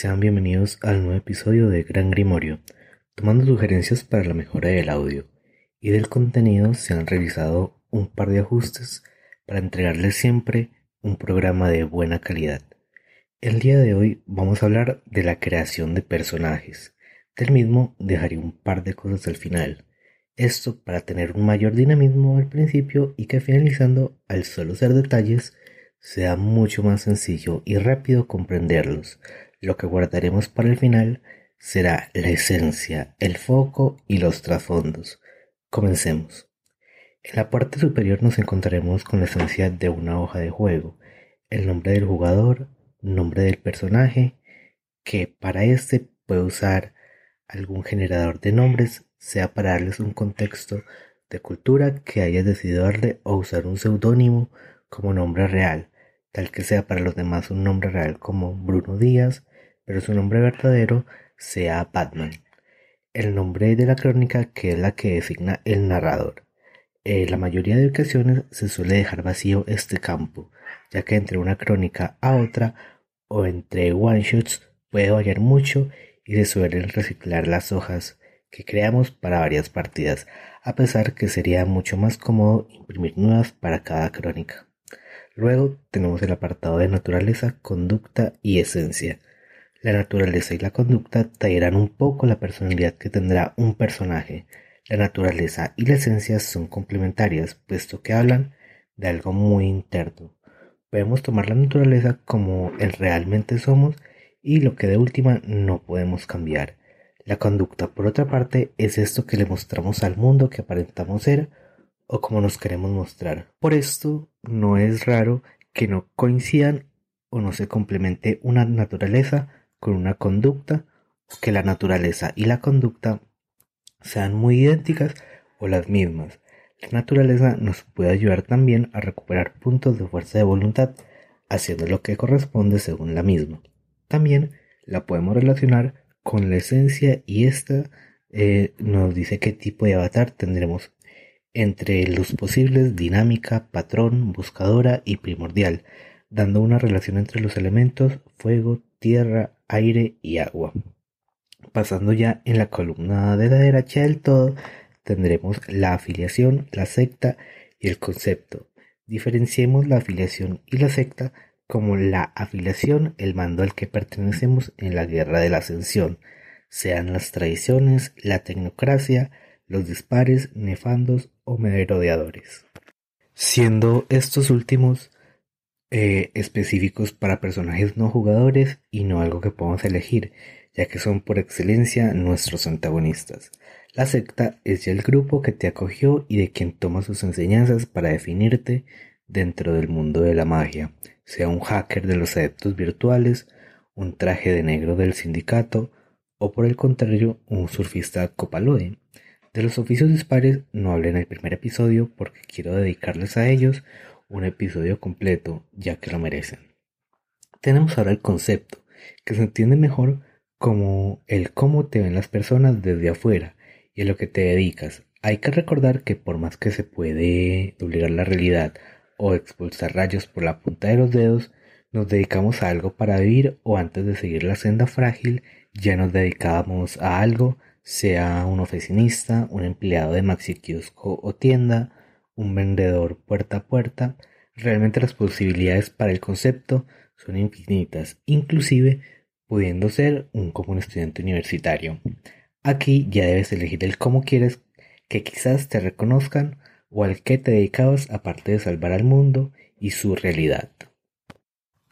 sean bienvenidos al nuevo episodio de Gran Grimorio. Tomando sugerencias para la mejora del audio y del contenido, se han realizado un par de ajustes para entregarles siempre un programa de buena calidad. El día de hoy vamos a hablar de la creación de personajes. Del mismo dejaré un par de cosas al final. Esto para tener un mayor dinamismo al principio y que finalizando, al solo ser detalles, sea mucho más sencillo y rápido comprenderlos. Lo que guardaremos para el final será la esencia, el foco y los trasfondos. Comencemos. En la parte superior nos encontraremos con la esencia de una hoja de juego, el nombre del jugador, nombre del personaje, que para este puede usar algún generador de nombres, sea para darles un contexto de cultura que haya decidido darle o usar un seudónimo como nombre real, tal que sea para los demás un nombre real como Bruno Díaz, pero su nombre verdadero sea Batman. El nombre de la crónica que es la que designa el narrador. En la mayoría de ocasiones se suele dejar vacío este campo, ya que entre una crónica a otra o entre one-shots puede variar mucho y se suelen reciclar las hojas que creamos para varias partidas, a pesar que sería mucho más cómodo imprimir nuevas para cada crónica. Luego tenemos el apartado de naturaleza, conducta y esencia. La naturaleza y la conducta traerán un poco la personalidad que tendrá un personaje. La naturaleza y la esencia son complementarias, puesto que hablan de algo muy interno. Podemos tomar la naturaleza como el realmente somos y lo que de última no podemos cambiar. La conducta, por otra parte, es esto que le mostramos al mundo que aparentamos ser o como nos queremos mostrar. Por esto, no es raro que no coincidan o no se complemente una naturaleza con una conducta que la naturaleza y la conducta sean muy idénticas o las mismas. La naturaleza nos puede ayudar también a recuperar puntos de fuerza de voluntad, haciendo lo que corresponde según la misma. También la podemos relacionar con la esencia y esta eh, nos dice qué tipo de avatar tendremos entre los posibles dinámica, patrón, buscadora y primordial, dando una relación entre los elementos fuego, tierra, aire y agua. Pasando ya en la columna de la derecha del todo, tendremos la afiliación, la secta y el concepto. Diferenciemos la afiliación y la secta como la afiliación, el mando al que pertenecemos en la guerra de la ascensión, sean las tradiciones, la tecnocracia, los dispares, nefandos o merodeadores. Siendo estos últimos eh, específicos para personajes no jugadores y no algo que podamos elegir, ya que son por excelencia nuestros antagonistas. La secta es ya el grupo que te acogió y de quien toma sus enseñanzas para definirte dentro del mundo de la magia, sea un hacker de los adeptos virtuales, un traje de negro del sindicato o por el contrario un surfista copaloide. De los oficios dispares no hablé en el primer episodio porque quiero dedicarles a ellos un episodio completo, ya que lo merecen. Tenemos ahora el concepto, que se entiende mejor como el cómo te ven las personas desde afuera y a lo que te dedicas. Hay que recordar que por más que se puede doblegar la realidad o expulsar rayos por la punta de los dedos, nos dedicamos a algo para vivir o antes de seguir la senda frágil ya nos dedicábamos a algo sea un oficinista, un empleado de maxi kiosco o tienda, un vendedor puerta a puerta, realmente las posibilidades para el concepto son infinitas, inclusive pudiendo ser un común estudiante universitario. Aquí ya debes elegir el cómo quieres que quizás te reconozcan o al que te dedicabas aparte de salvar al mundo y su realidad.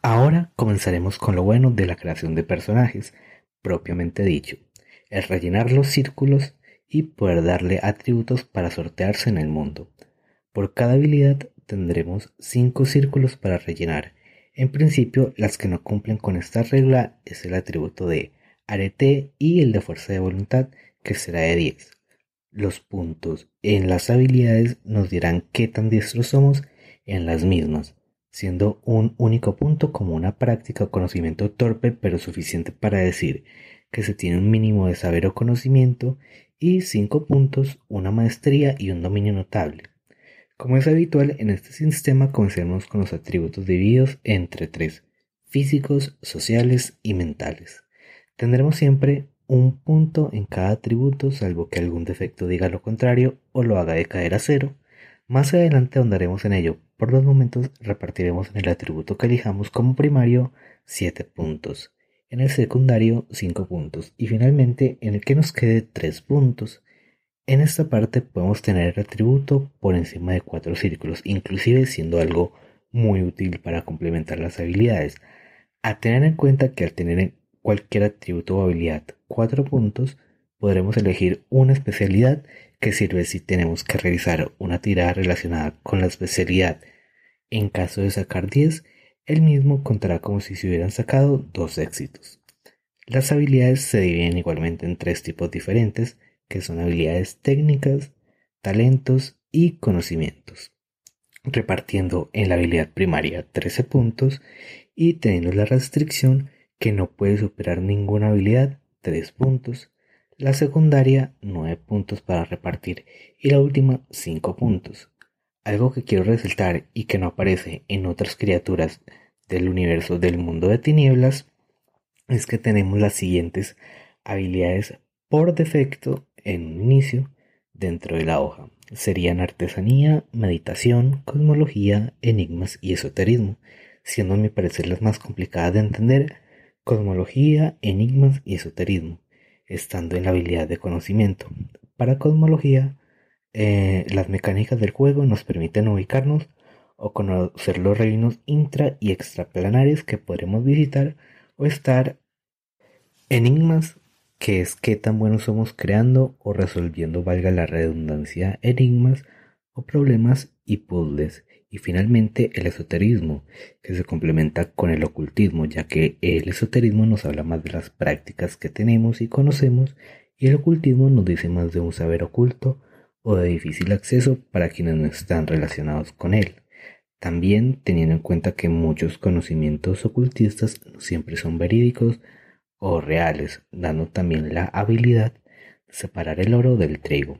Ahora comenzaremos con lo bueno de la creación de personajes, propiamente dicho es rellenar los círculos y poder darle atributos para sortearse en el mundo. Por cada habilidad tendremos 5 círculos para rellenar. En principio, las que no cumplen con esta regla es el atributo de arete y el de fuerza de voluntad, que será de 10. Los puntos en las habilidades nos dirán qué tan diestros somos en las mismas, siendo un único punto como una práctica o conocimiento torpe pero suficiente para decir que se tiene un mínimo de saber o conocimiento y 5 puntos, una maestría y un dominio notable. Como es habitual en este sistema, comencemos con los atributos divididos entre tres, físicos, sociales y mentales. Tendremos siempre un punto en cada atributo salvo que algún defecto diga lo contrario o lo haga decaer a cero. Más adelante ahondaremos en ello. Por los momentos repartiremos en el atributo que elijamos como primario 7 puntos, en el secundario 5 puntos y finalmente en el que nos quede 3 puntos. En esta parte podemos tener el atributo por encima de 4 círculos, inclusive siendo algo muy útil para complementar las habilidades. A tener en cuenta que al tener cualquier atributo o habilidad 4 puntos, podremos elegir una especialidad que sirve si tenemos que realizar una tirada relacionada con la especialidad. En caso de sacar 10, el mismo contará como si se hubieran sacado dos éxitos. Las habilidades se dividen igualmente en tres tipos diferentes, que son habilidades técnicas, talentos y conocimientos, repartiendo en la habilidad primaria 13 puntos y teniendo la restricción que no puede superar ninguna habilidad 3 puntos, la secundaria 9 puntos para repartir y la última 5 puntos. Algo que quiero resaltar y que no aparece en otras criaturas del universo del mundo de tinieblas es que tenemos las siguientes habilidades por defecto en un inicio dentro de la hoja. Serían artesanía, meditación, cosmología, enigmas y esoterismo, siendo a mi parecer las más complicadas de entender cosmología, enigmas y esoterismo, estando en la habilidad de conocimiento. Para cosmología, eh, las mecánicas del juego nos permiten ubicarnos o conocer los reinos intra y extraplanares que podremos visitar o estar enigmas que es qué tan buenos somos creando o resolviendo, valga la redundancia, enigmas o problemas y puzzles y finalmente el esoterismo, que se complementa con el ocultismo, ya que el esoterismo nos habla más de las prácticas que tenemos y conocemos, y el ocultismo nos dice más de un saber oculto o de difícil acceso para quienes no están relacionados con él. También teniendo en cuenta que muchos conocimientos ocultistas no siempre son verídicos o reales, dando también la habilidad de separar el oro del trigo.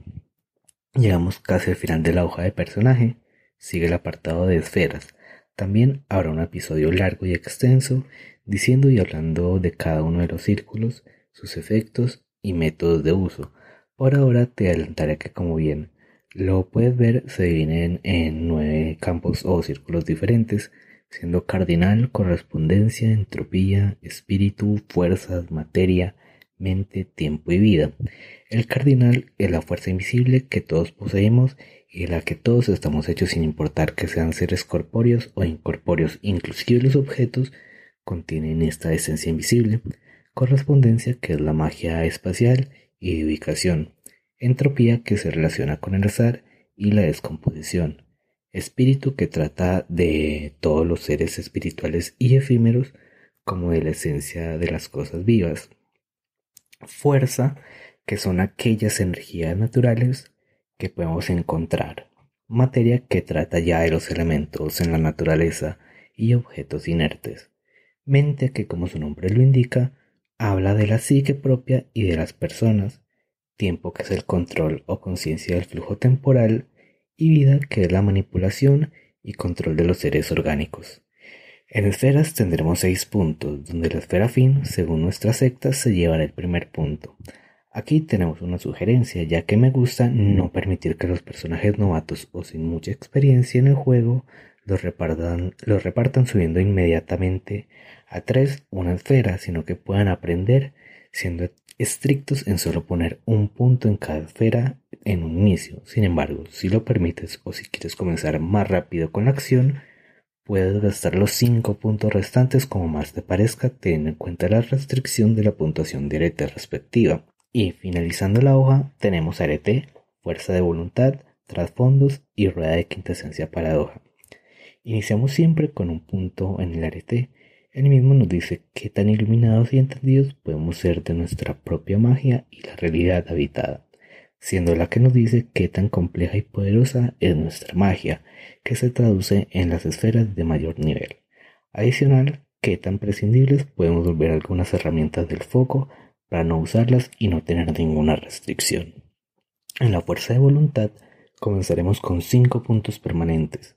Llegamos casi al final de la hoja de personaje, sigue el apartado de esferas. También habrá un episodio largo y extenso diciendo y hablando de cada uno de los círculos, sus efectos y métodos de uso. Por ahora te adelantaré que como bien lo puedes ver se dividen en nueve campos o círculos diferentes, siendo cardinal, correspondencia, entropía, espíritu, fuerzas, materia, mente, tiempo y vida. El cardinal es la fuerza invisible que todos poseemos y la que todos estamos hechos sin importar que sean seres corpóreos o incorpóreos, inclusive los objetos contienen esta esencia invisible, correspondencia que es la magia espacial y de ubicación, entropía que se relaciona con el azar y la descomposición, espíritu que trata de todos los seres espirituales y efímeros como de la esencia de las cosas vivas, fuerza que son aquellas energías naturales que podemos encontrar, materia que trata ya de los elementos en la naturaleza y objetos inertes, mente que como su nombre lo indica, habla de la psique propia y de las personas, tiempo que es el control o conciencia del flujo temporal y vida que es la manipulación y control de los seres orgánicos. En esferas tendremos seis puntos, donde la esfera fin, según nuestra secta, se llevará el primer punto, Aquí tenemos una sugerencia, ya que me gusta no permitir que los personajes novatos o sin mucha experiencia en el juego los repartan, los repartan subiendo inmediatamente a 3 una esfera, sino que puedan aprender siendo estrictos en solo poner un punto en cada esfera en un inicio. Sin embargo, si lo permites o si quieres comenzar más rápido con la acción, puedes gastar los 5 puntos restantes como más te parezca, teniendo en cuenta la restricción de la puntuación directa respectiva. Y finalizando la hoja tenemos arete, fuerza de voluntad, trasfondos y rueda de quintesencia paradoja. Iniciamos siempre con un punto en el arete. El mismo nos dice qué tan iluminados y entendidos podemos ser de nuestra propia magia y la realidad habitada, siendo la que nos dice qué tan compleja y poderosa es nuestra magia, que se traduce en las esferas de mayor nivel. Adicional, qué tan prescindibles podemos volver algunas herramientas del foco para no usarlas y no tener ninguna restricción. En la fuerza de voluntad comenzaremos con 5 puntos permanentes.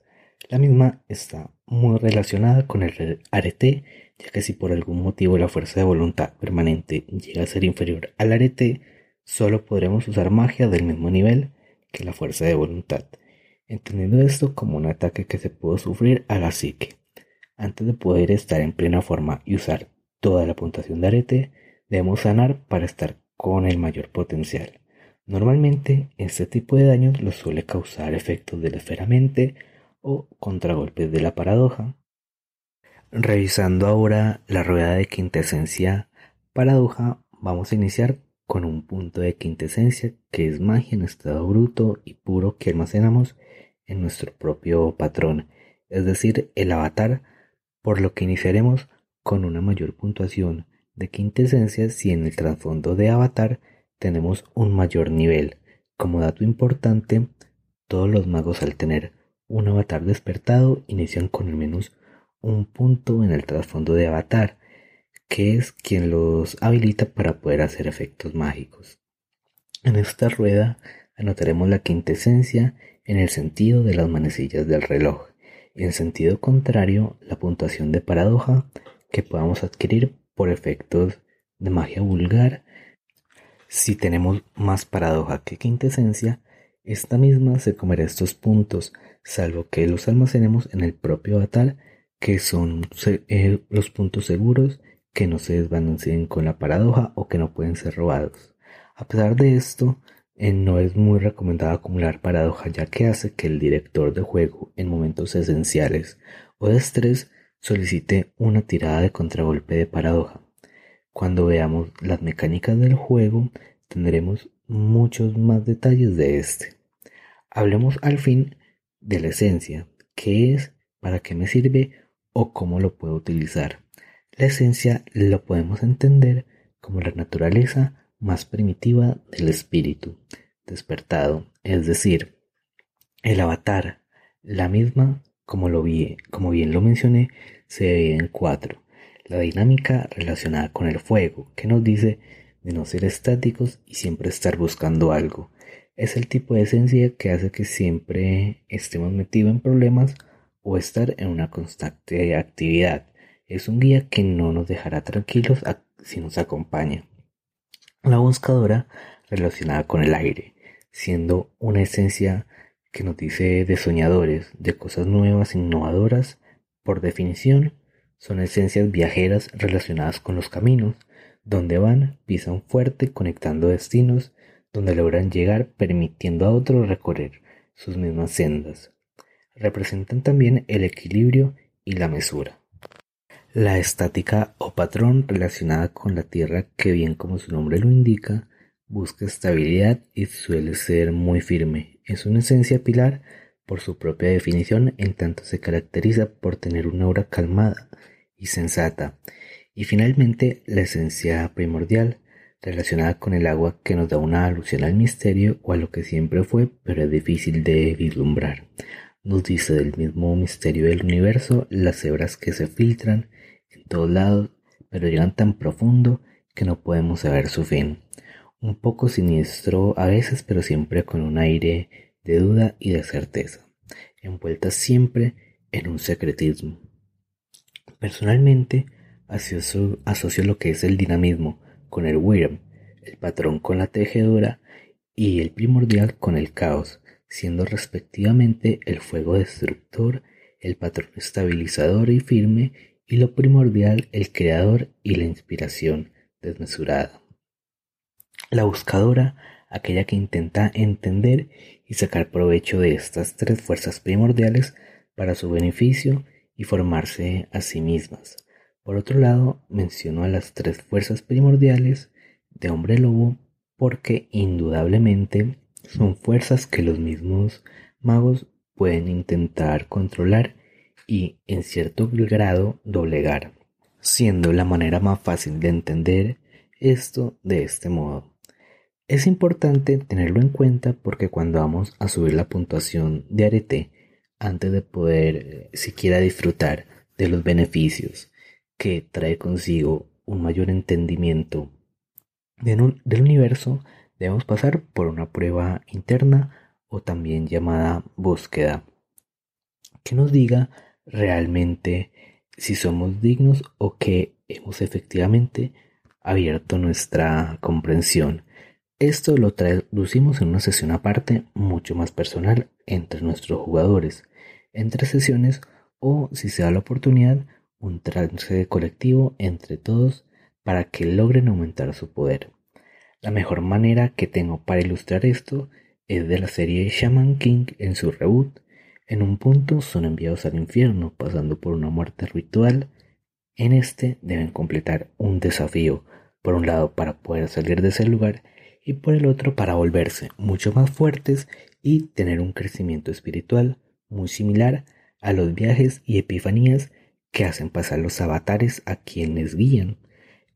La misma está muy relacionada con el arete, ya que si por algún motivo la fuerza de voluntad permanente llega a ser inferior al arete, solo podremos usar magia del mismo nivel que la fuerza de voluntad, entendiendo esto como un ataque que se puede sufrir a la psique. Antes de poder estar en plena forma y usar toda la puntuación de arete, debemos sanar para estar con el mayor potencial. Normalmente, este tipo de daños los suele causar efectos de la esfera mente o contragolpes de la paradoja. Revisando ahora la rueda de quintesencia paradoja, vamos a iniciar con un punto de quintesencia que es magia en estado bruto y puro que almacenamos en nuestro propio patrón, es decir, el avatar, por lo que iniciaremos con una mayor puntuación de quintesencia si en el trasfondo de avatar tenemos un mayor nivel. Como dato importante, todos los magos al tener un avatar despertado inician con al menos un punto en el trasfondo de avatar, que es quien los habilita para poder hacer efectos mágicos. En esta rueda anotaremos la quintesencia en el sentido de las manecillas del reloj y en sentido contrario la puntuación de paradoja que podamos adquirir por efectos de magia vulgar si tenemos más paradoja que quintesencia, esta misma se comerá estos puntos, salvo que los almacenemos en el propio avatar, que son eh, los puntos seguros que no se desvanecen con la paradoja o que no pueden ser robados. A pesar de esto, eh, no es muy recomendado acumular paradoja ya que hace que el director de juego en momentos esenciales o de estrés solicite una tirada de contragolpe de paradoja. Cuando veamos las mecánicas del juego, tendremos muchos más detalles de este. Hablemos al fin de la esencia, qué es, para qué me sirve o cómo lo puedo utilizar. La esencia lo podemos entender como la naturaleza más primitiva del espíritu despertado, es decir, el avatar, la misma, como, lo vi, como bien lo mencioné, se divide en cuatro la dinámica relacionada con el fuego, que nos dice de no ser estáticos y siempre estar buscando algo. Es el tipo de esencia que hace que siempre estemos metidos en problemas o estar en una constante actividad. Es un guía que no nos dejará tranquilos si nos acompaña. La buscadora relacionada con el aire, siendo una esencia que nos dice de soñadores, de cosas nuevas, innovadoras, por definición, son esencias viajeras relacionadas con los caminos, donde van, pisan fuerte, conectando destinos, donde logran llegar permitiendo a otros recorrer sus mismas sendas. Representan también el equilibrio y la mesura. La estática o patrón relacionada con la Tierra, que bien como su nombre lo indica, busca estabilidad y suele ser muy firme. Es una esencia pilar por su propia definición, en tanto se caracteriza por tener una aura calmada y sensata. Y finalmente la esencia primordial, relacionada con el agua que nos da una alusión al misterio o a lo que siempre fue, pero es difícil de vislumbrar. Nos dice del mismo misterio del universo las hebras que se filtran todos lados, pero llegan tan profundo que no podemos saber su fin. Un poco siniestro a veces, pero siempre con un aire de duda y de certeza, envuelta siempre en un secretismo. Personalmente, asocio, lo que es el dinamismo con el Wyrm, el patrón con la tejedora y el primordial con el caos, siendo respectivamente el fuego destructor, el patrón estabilizador y firme, y lo primordial el creador y la inspiración desmesurada. La buscadora, aquella que intenta entender y sacar provecho de estas tres fuerzas primordiales para su beneficio y formarse a sí mismas. Por otro lado, menciono a las tres fuerzas primordiales de hombre lobo porque indudablemente son fuerzas que los mismos magos pueden intentar controlar y en cierto grado doblegar, siendo la manera más fácil de entender esto de este modo. Es importante tenerlo en cuenta porque cuando vamos a subir la puntuación de arete antes de poder eh, siquiera disfrutar de los beneficios que trae consigo un mayor entendimiento del universo, debemos pasar por una prueba interna o también llamada búsqueda, que nos diga realmente si somos dignos o que hemos efectivamente abierto nuestra comprensión. Esto lo traducimos en una sesión aparte mucho más personal entre nuestros jugadores, entre sesiones o, si se da la oportunidad, un trance colectivo entre todos para que logren aumentar su poder. La mejor manera que tengo para ilustrar esto es de la serie Shaman King en su reboot. En un punto son enviados al infierno pasando por una muerte ritual. En este deben completar un desafío, por un lado para poder salir de ese lugar y por el otro para volverse mucho más fuertes y tener un crecimiento espiritual muy similar a los viajes y epifanías que hacen pasar los avatares a quienes guían.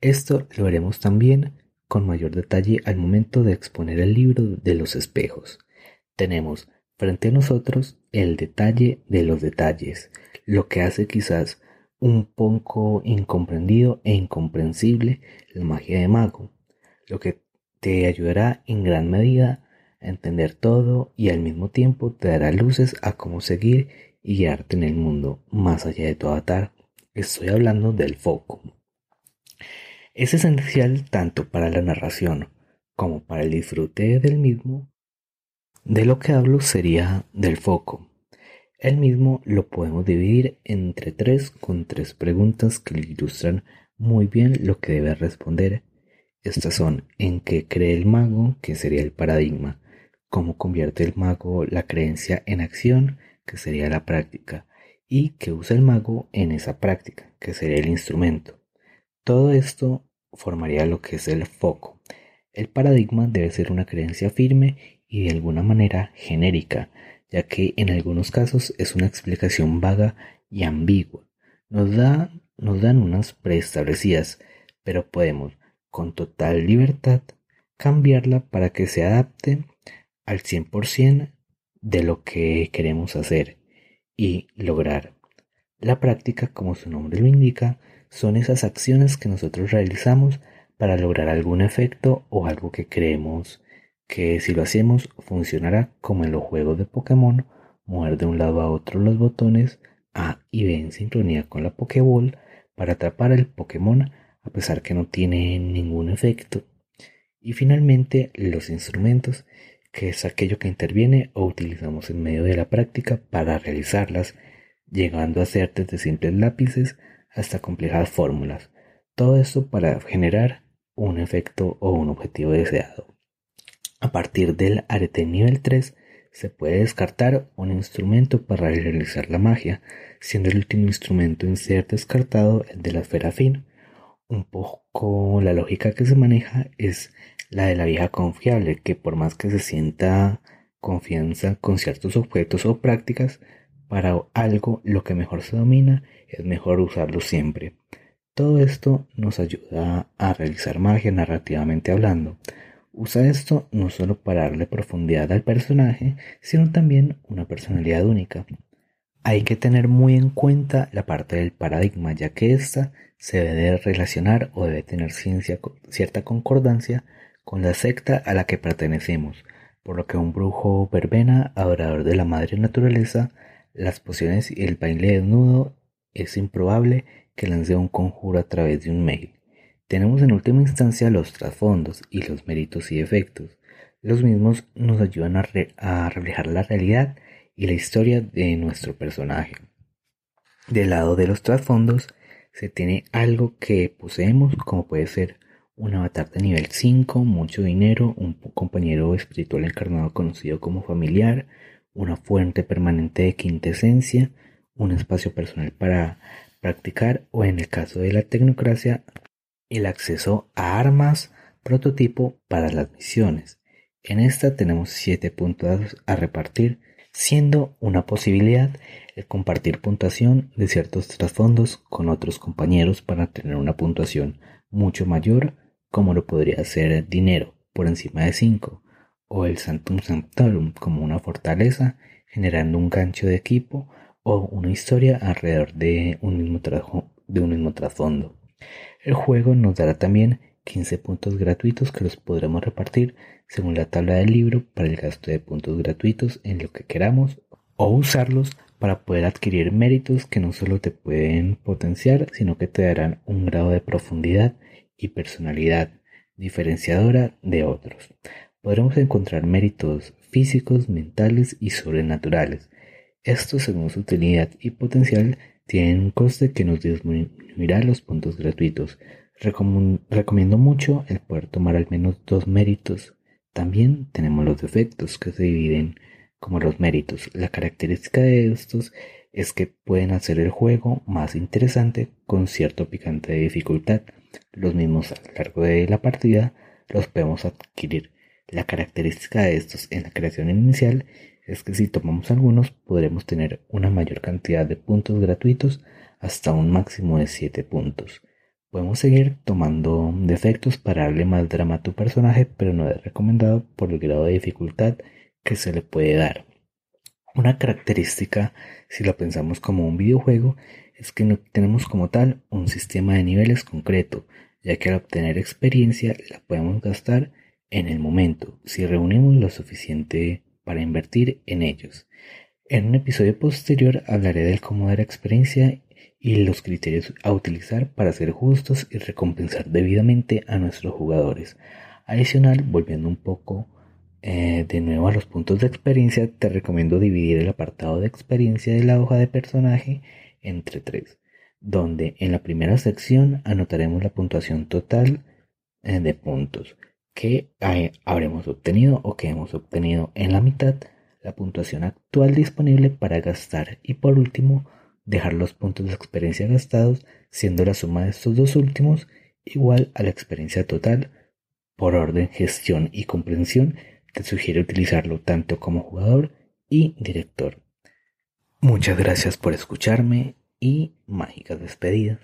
Esto lo veremos también con mayor detalle al momento de exponer el libro de los espejos. Tenemos frente a nosotros el detalle de los detalles, lo que hace quizás un poco incomprendido e incomprensible la magia de mago, lo que te ayudará en gran medida a entender todo y al mismo tiempo te dará luces a cómo seguir y guiarte en el mundo más allá de tu avatar. Estoy hablando del foco. Es esencial tanto para la narración como para el disfrute del mismo. De lo que hablo sería del foco. El mismo lo podemos dividir entre tres con tres preguntas que ilustran muy bien lo que debe responder. Estas son en qué cree el mago, que sería el paradigma, cómo convierte el mago la creencia en acción, que sería la práctica, y qué usa el mago en esa práctica, que sería el instrumento. Todo esto formaría lo que es el foco. El paradigma debe ser una creencia firme y de alguna manera genérica, ya que en algunos casos es una explicación vaga y ambigua. Nos, da, nos dan unas preestablecidas, pero podemos, con total libertad, cambiarla para que se adapte al 100% de lo que queremos hacer y lograr. La práctica, como su nombre lo indica, son esas acciones que nosotros realizamos para lograr algún efecto o algo que creemos que si lo hacemos funcionará como en los juegos de Pokémon, mover de un lado a otro los botones A y B en sincronía con la Pokéball para atrapar al Pokémon a pesar que no tiene ningún efecto. Y finalmente los instrumentos, que es aquello que interviene o utilizamos en medio de la práctica para realizarlas, llegando a ser desde simples lápices hasta complejas fórmulas. Todo esto para generar un efecto o un objetivo deseado. A partir del arete nivel 3 se puede descartar un instrumento para realizar la magia, siendo el último instrumento en ser descartado el de la esfera fin. Un poco la lógica que se maneja es la de la vieja confiable, que por más que se sienta confianza con ciertos objetos o prácticas, para algo lo que mejor se domina es mejor usarlo siempre. Todo esto nos ayuda a realizar magia narrativamente hablando. Usa esto no solo para darle profundidad al personaje, sino también una personalidad única. Hay que tener muy en cuenta la parte del paradigma, ya que ésta se debe relacionar o debe tener cierta concordancia con la secta a la que pertenecemos, por lo que un brujo verbena, adorador de la madre naturaleza, las pociones y el baile desnudo es improbable que lance un conjuro a través de un mail. Tenemos en última instancia los trasfondos y los méritos y efectos. Los mismos nos ayudan a, a reflejar la realidad y la historia de nuestro personaje. Del lado de los trasfondos se tiene algo que poseemos como puede ser un avatar de nivel 5, mucho dinero, un compañero espiritual encarnado conocido como familiar, una fuente permanente de quintesencia, un espacio personal para practicar o en el caso de la tecnocracia, el acceso a armas prototipo para las misiones. En esta tenemos 7 puntos a repartir, siendo una posibilidad el compartir puntuación de ciertos trasfondos con otros compañeros para tener una puntuación mucho mayor, como lo podría ser dinero por encima de 5, o el Santum Sanctorum como una fortaleza, generando un gancho de equipo o una historia alrededor de un mismo, de un mismo trasfondo. El juego nos dará también 15 puntos gratuitos que los podremos repartir según la tabla del libro para el gasto de puntos gratuitos en lo que queramos o usarlos para poder adquirir méritos que no solo te pueden potenciar, sino que te darán un grado de profundidad y personalidad diferenciadora de otros. Podremos encontrar méritos físicos, mentales y sobrenaturales. Estos, según su utilidad y potencial, tienen un coste que nos disminuirá los puntos gratuitos. recomiendo mucho el poder tomar al menos dos méritos. También tenemos los defectos que se dividen como los méritos. La característica de estos es que pueden hacer el juego más interesante con cierto picante de dificultad. Los mismos a lo largo de la partida los podemos adquirir. La característica de estos en la creación inicial es que si tomamos algunos podremos tener una mayor cantidad de puntos gratuitos hasta un máximo de 7 puntos. Podemos seguir tomando defectos para darle más drama a tu personaje, pero no es recomendado por el grado de dificultad que se le puede dar. Una característica, si lo pensamos como un videojuego, es que no tenemos como tal un sistema de niveles concreto, ya que al obtener experiencia la podemos gastar en el momento, si reunimos lo suficiente para invertir en ellos. En un episodio posterior hablaré del cómo dar experiencia y los criterios a utilizar para ser justos y recompensar debidamente a nuestros jugadores. Adicional, volviendo un poco eh, de nuevo a los puntos de experiencia, te recomiendo dividir el apartado de experiencia de la hoja de personaje entre tres, donde en la primera sección anotaremos la puntuación total eh, de puntos que habremos obtenido o que hemos obtenido en la mitad, la puntuación actual disponible para gastar y por último dejar los puntos de experiencia gastados siendo la suma de estos dos últimos igual a la experiencia total por orden, gestión y comprensión te sugiere utilizarlo tanto como jugador y director. Muchas gracias por escucharme y mágicas despedidas.